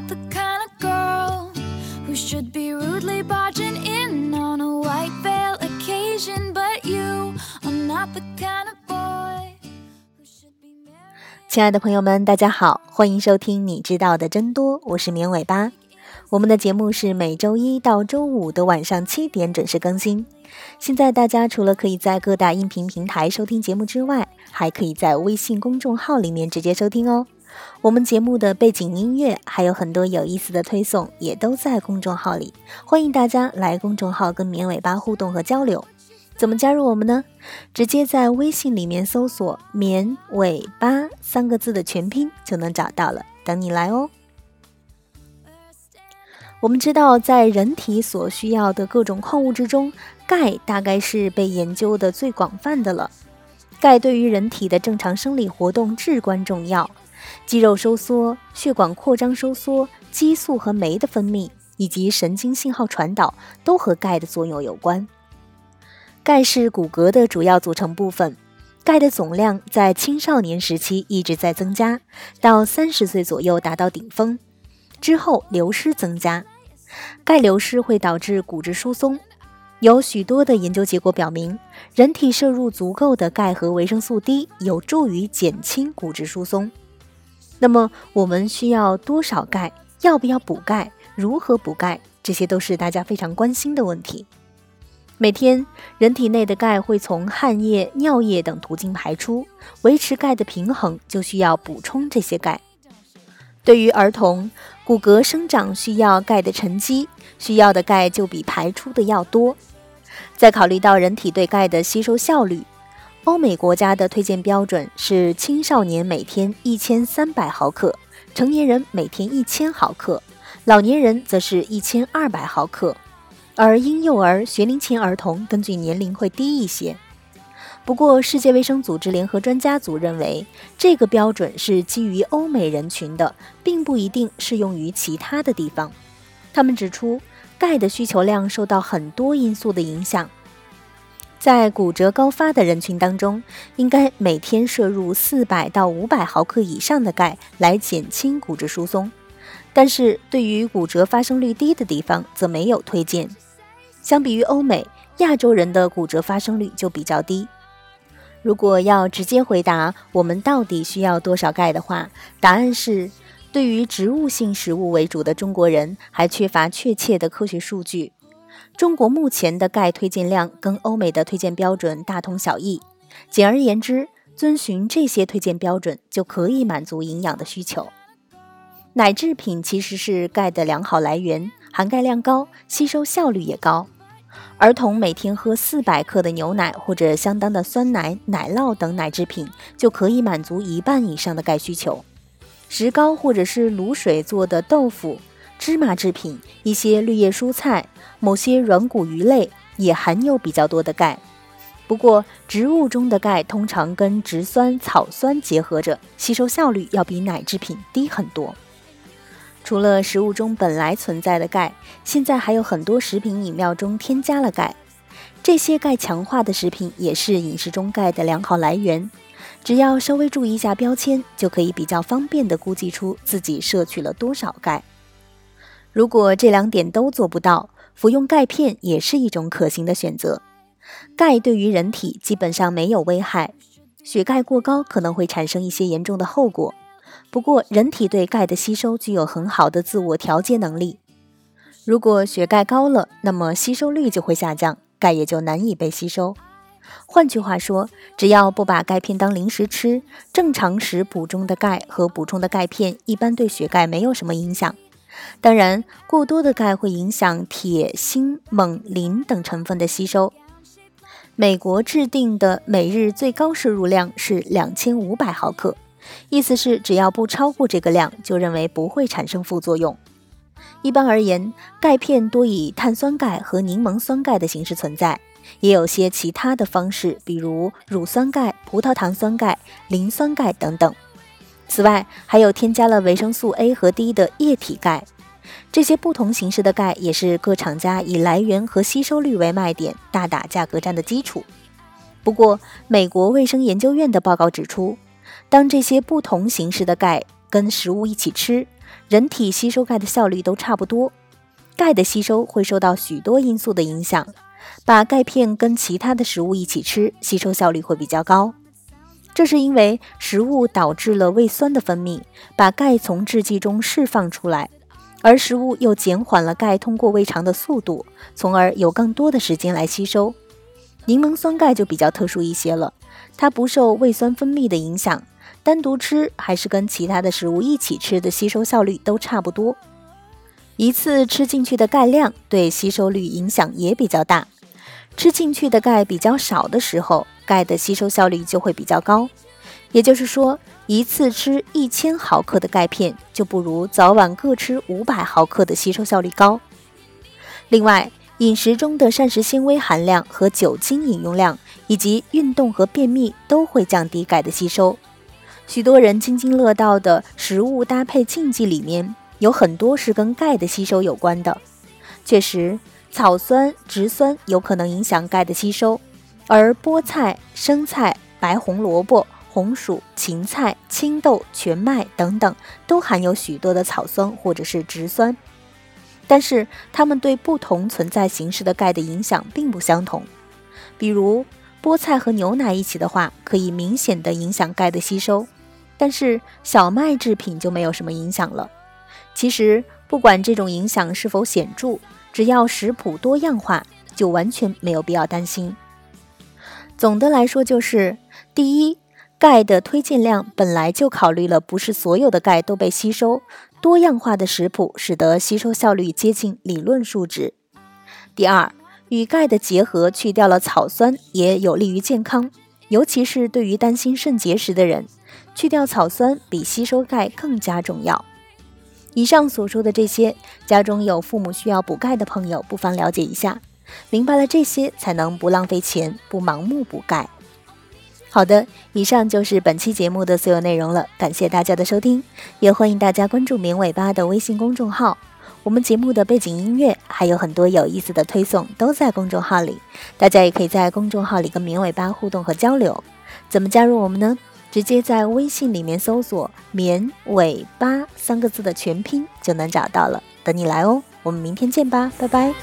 not the kind of girl who should be rudely barging in on a white veil occasion, but you are not the kind of boy who should be married. 亲爱的朋友们，大家好，欢迎收听你知道的真多，我是绵尾巴。我们的节目是每周一到周五的晚上七点准时更新。现在大家除了可以在各大音频平台收听节目之外，还可以在微信公众号里面直接收听哦。我们节目的背景音乐还有很多有意思的推送，也都在公众号里。欢迎大家来公众号跟绵尾巴互动和交流。怎么加入我们呢？直接在微信里面搜索“绵尾巴”三个字的全拼就能找到了，等你来哦。我们知道，在人体所需要的各种矿物质中，钙大概是被研究的最广泛的了。钙对于人体的正常生理活动至关重要，肌肉收缩、血管扩张收缩、激素和酶的分泌以及神经信号传导都和钙的作用有关。钙是骨骼的主要组成部分，钙的总量在青少年时期一直在增加，到三十岁左右达到顶峰。之后流失增加，钙流失会导致骨质疏松。有许多的研究结果表明，人体摄入足够的钙和维生素 D 有助于减轻骨质疏松。那么我们需要多少钙？要不要补钙？如何补钙？这些都是大家非常关心的问题。每天人体内的钙会从汗液、尿液等途径排出，维持钙的平衡就需要补充这些钙。对于儿童，骨骼生长需要钙的沉积，需要的钙就比排出的要多。再考虑到人体对钙的吸收效率，欧美国家的推荐标准是青少年每天一千三百毫克，成年人每天一千毫克，老年人则是一千二百毫克，而婴幼儿、学龄前儿童根据年龄会低一些。不过，世界卫生组织联合专家组认为，这个标准是基于欧美人群的，并不一定适用于其他的地方。他们指出，钙的需求量受到很多因素的影响。在骨折高发的人群当中，应该每天摄入四百到五百毫克以上的钙来减轻骨质疏松。但是对于骨折发生率低的地方，则没有推荐。相比于欧美，亚洲人的骨折发生率就比较低。如果要直接回答我们到底需要多少钙的话，答案是：对于植物性食物为主的中国人，还缺乏确切的科学数据。中国目前的钙推荐量跟欧美的推荐标准大同小异。简而言之，遵循这些推荐标准就可以满足营养的需求。奶制品其实是钙的良好来源，含钙量高，吸收效率也高。儿童每天喝四百克的牛奶或者相当的酸奶、奶酪等奶制品，就可以满足一半以上的钙需求。石膏或者是卤水做的豆腐、芝麻制品、一些绿叶蔬菜、某些软骨鱼类也含有比较多的钙。不过，植物中的钙通常跟植酸、草酸结合着，吸收效率要比奶制品低很多。除了食物中本来存在的钙，现在还有很多食品饮料中添加了钙。这些钙强化的食品也是饮食中钙的良好来源。只要稍微注意一下标签，就可以比较方便地估计出自己摄取了多少钙。如果这两点都做不到，服用钙片也是一种可行的选择。钙对于人体基本上没有危害，血钙过高可能会产生一些严重的后果。不过，人体对钙的吸收具有很好的自我调节能力。如果血钙高了，那么吸收率就会下降，钙也就难以被吸收。换句话说，只要不把钙片当零食吃，正常时补充的钙和补充的钙片一般对血钙没有什么影响。当然，过多的钙会影响铁、锌、锰、磷等成分的吸收。美国制定的每日最高摄入量是两千五百毫克。意思是，只要不超过这个量，就认为不会产生副作用。一般而言，钙片多以碳酸钙和柠檬酸钙的形式存在，也有些其他的方式，比如乳酸钙、葡萄糖酸钙、磷酸钙等等。此外，还有添加了维生素 A 和 D 的液体钙。这些不同形式的钙也是各厂家以来源和吸收率为卖点，大打价格战的基础。不过，美国卫生研究院的报告指出。当这些不同形式的钙跟食物一起吃，人体吸收钙的效率都差不多。钙的吸收会受到许多因素的影响，把钙片跟其他的食物一起吃，吸收效率会比较高。这是因为食物导致了胃酸的分泌，把钙从制剂中释放出来，而食物又减缓了钙通过胃肠的速度，从而有更多的时间来吸收。柠檬酸钙就比较特殊一些了，它不受胃酸分泌的影响，单独吃还是跟其他的食物一起吃的吸收效率都差不多。一次吃进去的钙量对吸收率影响也比较大，吃进去的钙比较少的时候，钙的吸收效率就会比较高。也就是说，一次吃一千毫克的钙片，就不如早晚各吃五百毫克的吸收效率高。另外，饮食中的膳食纤维含量和酒精饮用量，以及运动和便秘都会降低钙的吸收。许多人津津乐道的食物搭配禁忌里面。有很多是跟钙的吸收有关的，确实，草酸、植酸有可能影响钙的吸收，而菠菜、生菜、白红萝卜、红薯、芹菜、青豆、全麦等等都含有许多的草酸或者是植酸，但是它们对不同存在形式的钙的影响并不相同。比如，菠菜和牛奶一起的话，可以明显的影响钙的吸收，但是小麦制品就没有什么影响了。其实，不管这种影响是否显著，只要食谱多样化，就完全没有必要担心。总的来说，就是第一，钙的推荐量本来就考虑了不是所有的钙都被吸收，多样化的食谱使得吸收效率接近理论数值。第二，与钙的结合去掉了草酸，也有利于健康，尤其是对于担心肾结石的人，去掉草酸比吸收钙更加重要。以上所说的这些，家中有父母需要补钙的朋友，不妨了解一下，明白了这些，才能不浪费钱，不盲目补钙。好的，以上就是本期节目的所有内容了，感谢大家的收听，也欢迎大家关注“明尾巴”的微信公众号。我们节目的背景音乐还有很多有意思的推送都在公众号里，大家也可以在公众号里跟明尾巴互动和交流。怎么加入我们呢？直接在微信里面搜索“绵尾巴”三个字的全拼就能找到了，等你来哦！我们明天见吧，拜拜。